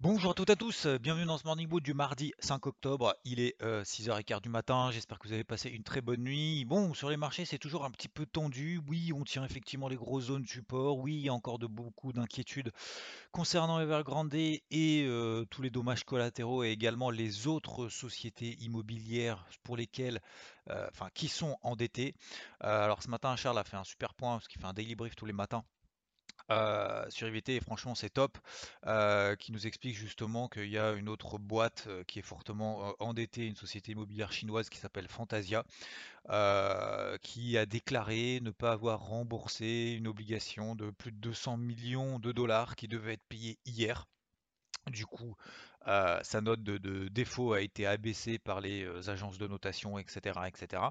Bonjour à toutes et à tous, euh, bienvenue dans ce Morning Boot du mardi 5 octobre. Il est euh, 6h15 du matin, j'espère que vous avez passé une très bonne nuit. Bon, sur les marchés, c'est toujours un petit peu tendu. Oui, on tient effectivement les grosses zones support. Oui, il y a encore de beaucoup d'inquiétudes concernant Evergrande et euh, tous les dommages collatéraux et également les autres sociétés immobilières pour lesquelles, euh, enfin, qui sont endettées. Euh, alors ce matin, Charles a fait un super point parce qu'il fait un daily brief tous les matins euh, sur IVT et franchement c'est top, euh, qui nous explique justement qu'il y a une autre boîte euh, qui est fortement endettée, une société immobilière chinoise qui s'appelle Fantasia, qui a déclaré ne pas avoir remboursé une obligation de plus de 200 millions de dollars qui devait être payée hier. Du coup, sa note de, de défaut a été abaissée par les agences de notation, etc., etc.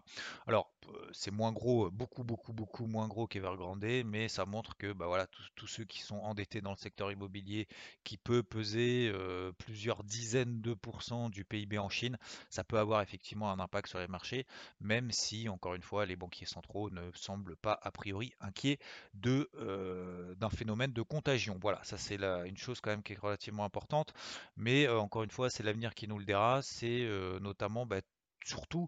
Alors, c'est moins gros, beaucoup, beaucoup, beaucoup moins gros qu'Evergrande, mais ça montre que bah, voilà, tous, ceux qui sont endettés dans le secteur immobilier, qui peut peser euh, plusieurs dizaines de pourcents du PIB en Chine, ça peut avoir effectivement un impact sur les marchés, même si, encore une fois, les banquiers centraux ne semblent pas a priori inquiets de, euh, d'un phénomène de contagion. Voilà, ça c'est une chose quand même qui est relativement importante. Mais euh, encore une fois, c'est l'avenir qui nous le dira. C'est euh, notamment bah, surtout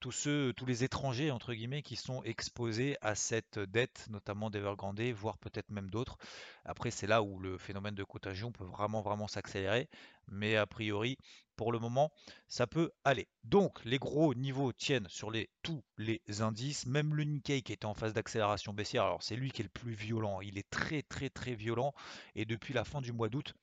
tous ceux, tous les étrangers entre guillemets qui sont exposés à cette dette, notamment d'Evergrande, voire peut-être même d'autres. Après, c'est là où le phénomène de contagion peut vraiment s'accélérer. Mais a priori, pour le moment, ça peut aller. Donc, les gros niveaux tiennent sur tous les indices, même le Nikkei qui était en phase d'accélération baissière. Alors, c'est lui qui est le plus violent. Il est très très très violent. Et depuis la fin du mois d'août,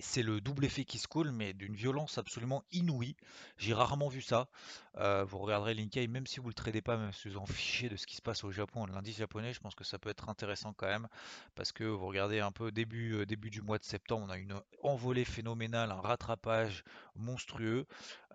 c'est le double effet qui se coule, mais d'une violence absolument inouïe. J'ai rarement vu ça. Euh, vous regarderez Nikkei, même si vous ne le tradez pas, même si vous en fichez de ce qui se passe au Japon, l'indice japonais, je pense que ça peut être intéressant quand même, parce que vous regardez un peu début, euh, début du mois de septembre, on a une envolée phénoménale, un rattrapage monstrueux.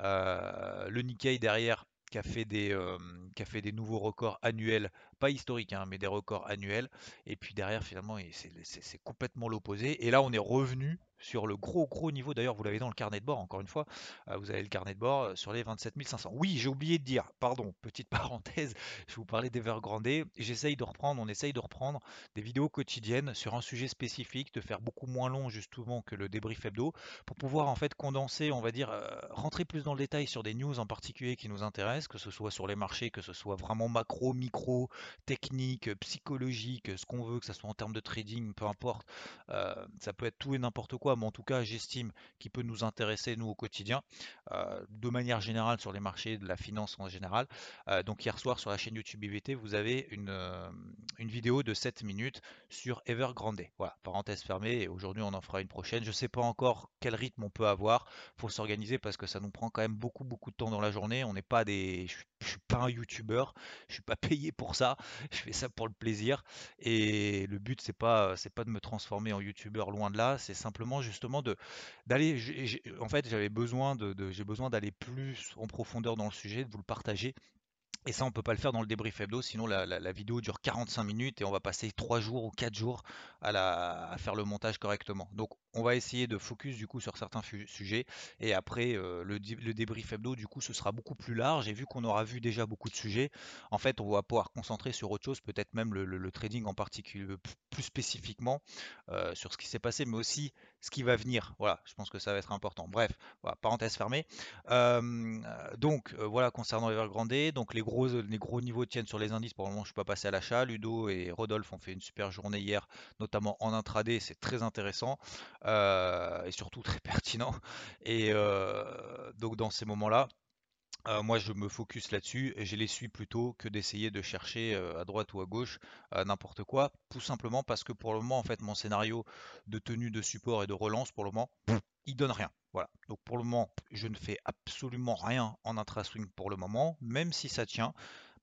Euh, le Nikkei derrière qui a fait des, nouveaux records annuels, pas historiques, hein, mais des records annuels. Et puis derrière, finalement, c'est complètement l'opposé. Et là, on est revenu sur le gros gros niveau. D'ailleurs, vous l'avez dans le carnet de bord, encore une fois. euh, vous avez le carnet de bord euh, sur les 27 500. Oui, j'ai oublié de dire, pardon, petite parenthèse, je vous parlais d'Evergrande. J'essaye de reprendre, on essaye de reprendre des vidéos quotidiennes sur un sujet spécifique, de faire beaucoup moins long justement que le débrief hebdo, pour pouvoir en fait condenser, on va dire, euh, rentrer plus dans le détail sur des news en particulier qui nous intéressent, que ce soit sur les marchés, que ce soit vraiment macro, micro, technique, psychologique, ce qu'on veut, que ce soit en termes de trading, peu importe. Ça peut être tout et n'importe quoi, en tout cas, j'estime qu'il peut nous intéresser, nous, au quotidien, euh, de manière générale sur les marchés, de la finance en général. Euh, donc hier soir, sur la chaîne YouTube IVT, vous avez une, euh, une vidéo de 7 minutes sur Evergrande. Voilà, parenthèse fermée, et aujourd'hui on en fera une prochaine. Je ne sais pas encore quel rythme on peut avoir, faut s'organiser parce que ça nous prend quand même beaucoup beaucoup de temps dans la journée. On n'est pas des, je, suis- suis pas un YouTuber, je suis pas payé pour ça, je fais ça pour le plaisir. Et le but c'est pas c'est pas de me transformer en YouTuber loin de là, c'est simplement justement de d'aller. En fait, j'avais besoin de, j'ai besoin d'aller plus en profondeur dans le sujet, de vous le partager et ça, on peut pas le faire dans le débrief hebdo, sinon la vidéo dure 45 minutes et on va passer 3 jours ou 4 jours à, la, à faire le montage correctement. Donc, on va essayer de focus du coup sur certains sujets et après euh, le, le débrief hebdo, du coup, ce sera beaucoup plus large. Et vu qu'on aura vu déjà beaucoup de sujets, en fait, on va pouvoir concentrer sur autre chose, peut-être même le, trading en particulier, p- plus spécifiquement euh, sur ce qui s'est passé, mais aussi ce qui va venir. Voilà, je pense que ça va être important. Bref, parenthèse fermée. Euh, donc euh, voilà concernant Evergrande, donc les gros, les gros niveaux tiennent sur les indices. Pour le moment, je suis pas passé à l'achat. Ludo et Rodolphe ont fait une super journée hier, notamment en intraday. C'est très intéressant euh, et surtout très pertinent. Et euh, donc dans ces moments-là. Euh, moi, je me focus là-dessus et je les suis plutôt que d'essayer de chercher euh, à droite ou à gauche euh, n'importe quoi, tout simplement parce que pour le moment, en fait, mon scénario de tenue de support et de relance, pour le moment, il donne rien. Voilà. Donc pour le moment, je ne fais absolument rien en intra-swing pour le moment, même si ça tient.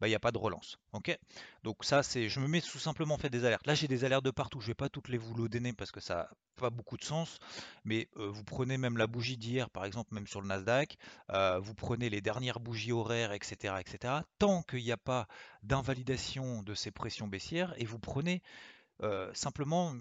Bah, il n'y a pas de relance. ok? Donc ça, c'est, je me mets tout simplement fait des alertes. Là, j'ai des alertes de partout. Je vais pas toutes les vous donner parce que ça n'a pas beaucoup de sens. Mais euh, vous prenez même la bougie d'hier, par exemple, même sur le Nasdaq. euh, vous prenez les dernières bougies horaires, etc., etc. Tant qu'il n'y a pas d'invalidation de ces pressions baissières, et vous prenez euh, simplement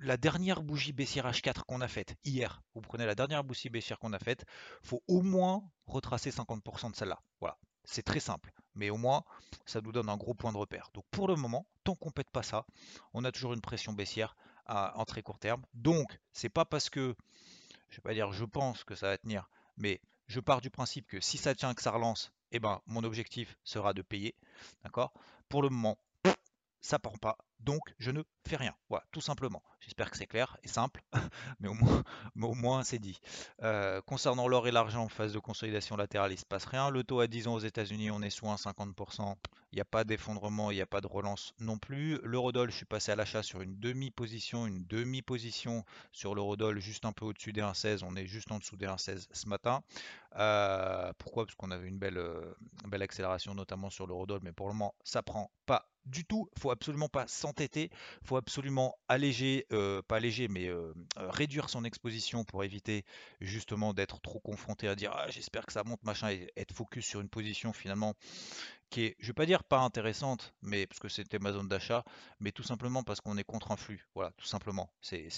la dernière bougie baissière H4 qu'on a faite hier, vous prenez la dernière bougie baissière qu'on a faite, faut au moins retracer 50% de celle-là. Voilà, c'est très simple, mais au moins ça nous donne un gros point de repère. Donc pour le moment, tant qu'on pète pas ça, on a toujours une pression baissière en très court terme. Donc c'est pas parce que, je vais pas dire je pense que ça va tenir, mais je pars du principe que si ça tient que ça relance, eh ben mon objectif sera de payer, d'accord? Pour le moment, ça prend pas, donc je ne fais rien. Voilà, tout simplement. J'espère que c'est clair et simple, mais au moins, c'est dit. Euh, concernant l'or et l'argent en phase de consolidation latérale, il ne se passe rien. Le taux à 10 ans aux États-Unis, on est sous 1,50%. Il n'y a pas d'effondrement, il n'y a pas de relance non plus. L'eurodoll, je suis passé à l'achat sur une demi-position, une demi-position sur l'eurodoll, juste un peu au-dessus des 1,16. On est juste en dessous des 1,16 ce matin. Euh, pourquoi? Parce qu'on avait une belle, euh, belle accélération, notamment sur l'eurodoll, mais pour le moment, ça prend pas du tout. Faut absolument pas s'entêter. Faut absolument alléger, euh, pas alléger, mais euh, euh, réduire son exposition pour éviter justement d'être trop confronté à dire ah, j'espère que ça monte machin et être focus sur une position finalement qui est, je vais pas dire pas intéressante, mais parce que c'était ma zone d'achat, mais tout simplement parce qu'on est contre un flux. Voilà, tout simplement. C'est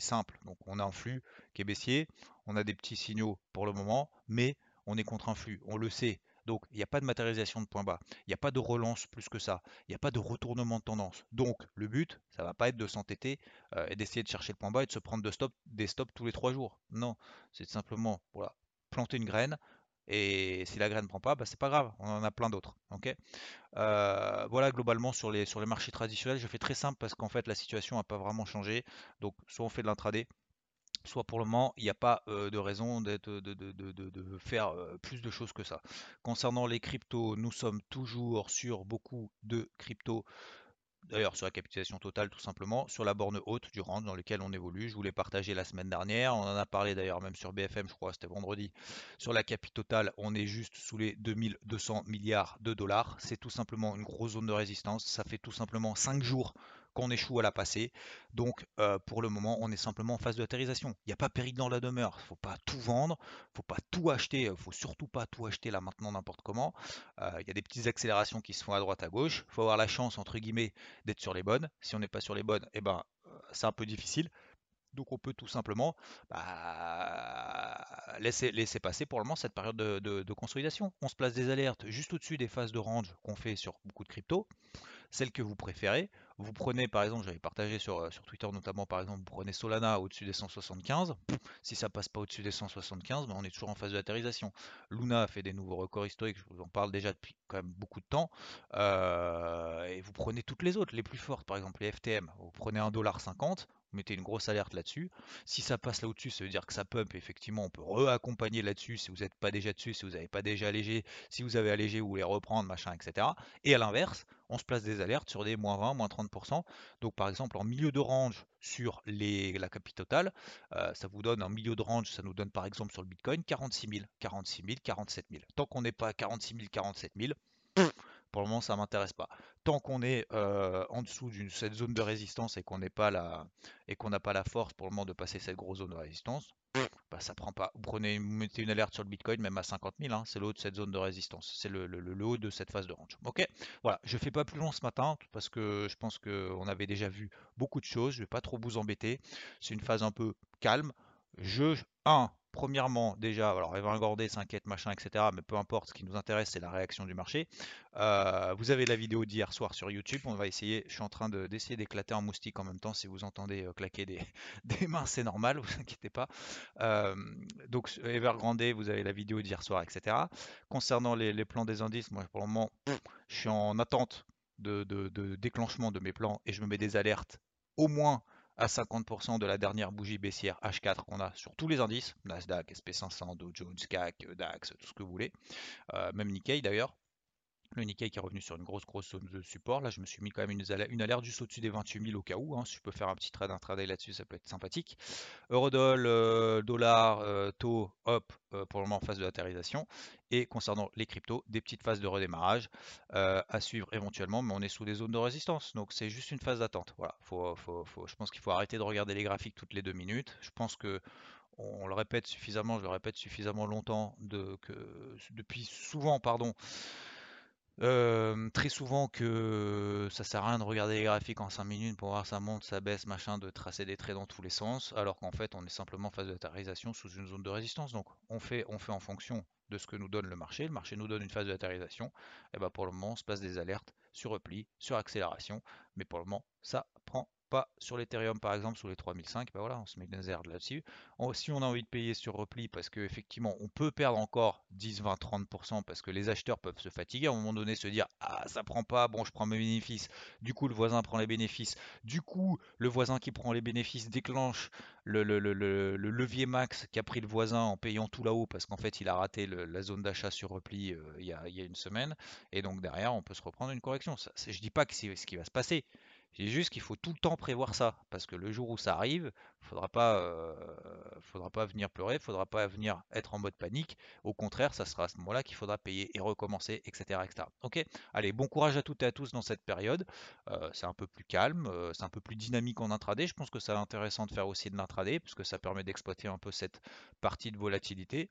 simple. Donc on a un flux qui est baissier, on a des petits signaux pour le moment, mais on est contre un flux. On le sait. Donc, il n'y a pas de matérialisation de point bas, il n'y a pas de relance plus que ça, il n'y a pas de retournement de tendance. Donc, le but, ça va pas être de s'entêter euh, et d'essayer de chercher le point bas et de se prendre des stops tous les trois jours. Non, c'est simplement voilà, planter une graine. Et si la graine ne prend pas, bah, c'est pas grave, on en a plein d'autres. Euh, voilà globalement sur les, sur les marchés traditionnels, je fais très simple parce qu'en fait la situation n'a pas vraiment changé. Donc soit on fait de l'intraday, soit pour le moment, il n'y a pas euh, de raison de- de faire euh, plus de choses que ça. Concernant les cryptos, nous sommes toujours sur beaucoup de cryptos, d'ailleurs sur la capitalisation totale tout simplement, sur la borne haute du range dans lequel on évolue. Je vous l'ai partagé la semaine dernière, on en a parlé d'ailleurs même sur BFM, je crois, c'était vendredi. Sur la capi totale, on est juste sous les 2200 milliards de dollars. C'est tout simplement une grosse zone de résistance. Ça fait tout simplement 5 jours qu'on échoue à la passer. Donc euh, pour le moment, on est simplement en phase d'atterrissation. Il n'y a pas péril dans la demeure. Il ne faut pas tout vendre, il ne faut pas tout acheter, il ne faut surtout pas tout acheter là maintenant n'importe comment. Euh, il y a des petites accélérations qui se font à droite à gauche. Il faut avoir la chance, entre guillemets, d'être sur les bonnes. Si on n'est pas sur les bonnes, eh ben, euh, c'est un peu difficile. Donc on peut tout simplement bah, laisser, laisser passer pour le moment cette période de, de- de consolidation. On se place des alertes juste au-dessus des phases de range qu'on fait sur beaucoup de cryptos celle que vous préférez. Vous prenez par exemple, j'avais partagé sur, euh, Twitter notamment, par exemple, vous prenez Solana au-dessus des 175. Si ça passe pas au-dessus des 175, ben on est toujours en phase d'atterrissation. Luna a fait des nouveaux records historiques, je vous en parle déjà depuis quand même beaucoup de temps. Euh, et vous prenez toutes les autres, les plus fortes, par exemple les FTM. Vous prenez 1,50$, vous mettez une grosse alerte là-dessus. Si ça passe là au-dessus, ça veut dire que ça pump. Effectivement, on peut re-accompagner là-dessus si vous n'êtes pas déjà dessus, si vous n'avez pas déjà allégé, si vous avez allégé, vous voulez reprendre, machin, etc. Et à l'inverse, on se place des alertes sur des moins 20, moins 30%. Donc par exemple en milieu de range sur les, la capi totale, euh, ça vous donne un milieu de range, ça nous donne par exemple sur le Bitcoin 46 000, 46 000, 47 000. Tant qu'on n'est pas à 46 000, 47 000, pour le moment ça m'intéresse pas. Tant qu'on est euh, en dessous de cette zone de résistance et qu'on n'est pas la et qu'on n'a pas la force pour le moment de passer cette grosse zone de résistance, bah, ça prend pas. Vous prenez, vous mettez une alerte sur le Bitcoin, même à 50 000, hein, c'est le haut de cette zone de résistance, c'est le, le- le haut de cette phase de range. Ok, voilà, je fais pas plus long ce matin parce que je pense qu'on avait déjà vu beaucoup de choses. Je vais pas trop vous embêter. C'est une phase un peu calme. Je, un, premièrement, déjà, alors Evan Gordé s'inquiète, machin, etc. Mais peu importe, ce qui nous intéresse, c'est la réaction du marché. Euh, vous avez la vidéo d'hier soir sur YouTube. On va essayer, je suis en train de- d'essayer d'éclater un moustique en même temps. Si vous entendez euh, claquer des, mains, c'est normal, vous inquiétez pas. Euh, donc Evergrande, vous avez la vidéo d'hier soir, etc. Concernant les, plans des indices, moi pour le moment, je suis en attente de déclenchement de mes plans et je me mets des alertes au moins à 50% de la dernière bougie baissière H4 qu'on a sur tous les indices, Nasdaq, SP500, Dow Jones, CAC, DAX, tout ce que vous voulez, euh, même Nikkei d'ailleurs. Le Nikkei qui est revenu sur une grosse grosse zone de support. Là, je me suis mis quand même une, alerte juste au-dessus des 28 000 au cas où. Hein. Si je peux faire un petit trade intraday là-dessus, ça peut être sympathique. Eurodoll, euh, dollar, euh, taux, hop, euh, pour le moment en phase de latéralisation. Et concernant les cryptos, des petites phases de redémarrage à suivre éventuellement, mais on est sous des zones de résistance. Donc c'est juste une phase d'attente. Voilà, faut, faut, faut, je pense qu'il faut arrêter de regarder les graphiques toutes les deux minutes. Je pense que on le répète suffisamment, je le répète suffisamment longtemps, depuis souvent, pardon, très souvent que ça sert à rien de regarder les graphiques en 5 minutes pour voir ça monte, ça baisse, machin, de tracer des traits dans tous les sens, alors qu'en fait on est simplement en phase de sous une zone de résistance. Donc on fait, on fait en fonction de ce que nous donne le marché. Le marché nous donne une phase de. Et ben pour le moment on se passe des alertes sur repli, sur accélération, mais pour le moment ça prend pas sur l'Ethereum par exemple sous les 3005, ben voilà, on se met des airs là-dessus. Si on a envie de payer sur repli parce qu'effectivement on peut perdre encore 10, 20, 30% parce que les acheteurs peuvent se fatiguer à un moment donné, se dire ah ça prend pas, bon je prends mes bénéfices, du coup le voisin prend les bénéfices, du coup le voisin qui prend les bénéfices déclenche le, levier max qui a pris le voisin en payant tout là-haut parce qu'en fait il a raté la zone d'achat sur repli euh, il, y a, il, y a, une semaine et donc derrière on peut se reprendre une correction. Ça, je dis pas que c'est ce qui va se passer, c'est juste qu'il faut tout le temps prévoir ça, parce que le jour où ça arrive, faudra pas, faudra pas venir pleurer, faudra pas venir être en mode panique. Au contraire, ça sera à ce moment-là qu'il faudra payer et recommencer, etc., etc. Ok, allez, bon courage à toutes et à tous dans cette période. C'est un peu plus calme, c'est un peu plus dynamique en intraday. Je pense que c'est intéressant de faire aussi de l'intraday, puisque ça permet d'exploiter un peu cette partie de volatilité.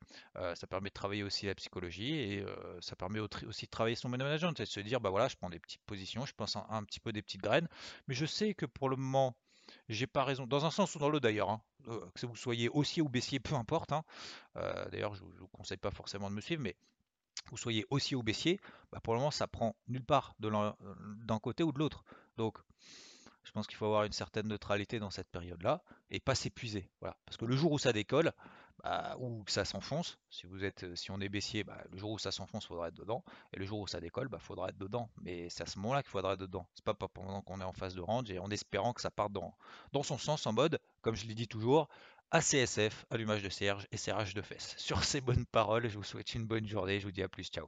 ça permet de travailler aussi la psychologie et ça permet aussi de travailler son management, c'est de se dire, bah voilà, je prends des petites positions, je pense un petit peu des petites graines, mais je sais que pour le moment j'ai pas raison, dans un sens ou dans l'autre d'ailleurs, hein. euh, que vous soyez haussier ou baissier, peu importe. Hein. Euh, d'ailleurs, je ne vous conseille pas forcément de me suivre, mais vous soyez haussier ou baissier, bah, pour le moment, ça prend nulle part d'un côté ou de l'autre. Donc, je pense qu'il faut avoir une certaine neutralité dans cette période-là et pas s'épuiser. Voilà. Parce que le jour où ça décolle, bah, ou que ça s'enfonce, euh, si on est baissier, bah, le jour où ça s'enfonce, il faudra être dedans, et le jour où ça décolle, il bah, faudra être dedans. Mais c'est à ce moment-là qu'il faudra être dedans. C'est pas pendant qu'on est en phase de range et en espérant que ça parte dans, son sens en mode, comme je l'ai dit toujours, ACSF, allumage de Serge et serrage de fesses. Sur ces bonnes paroles, je vous souhaite une bonne journée, je vous dis à plus, ciao.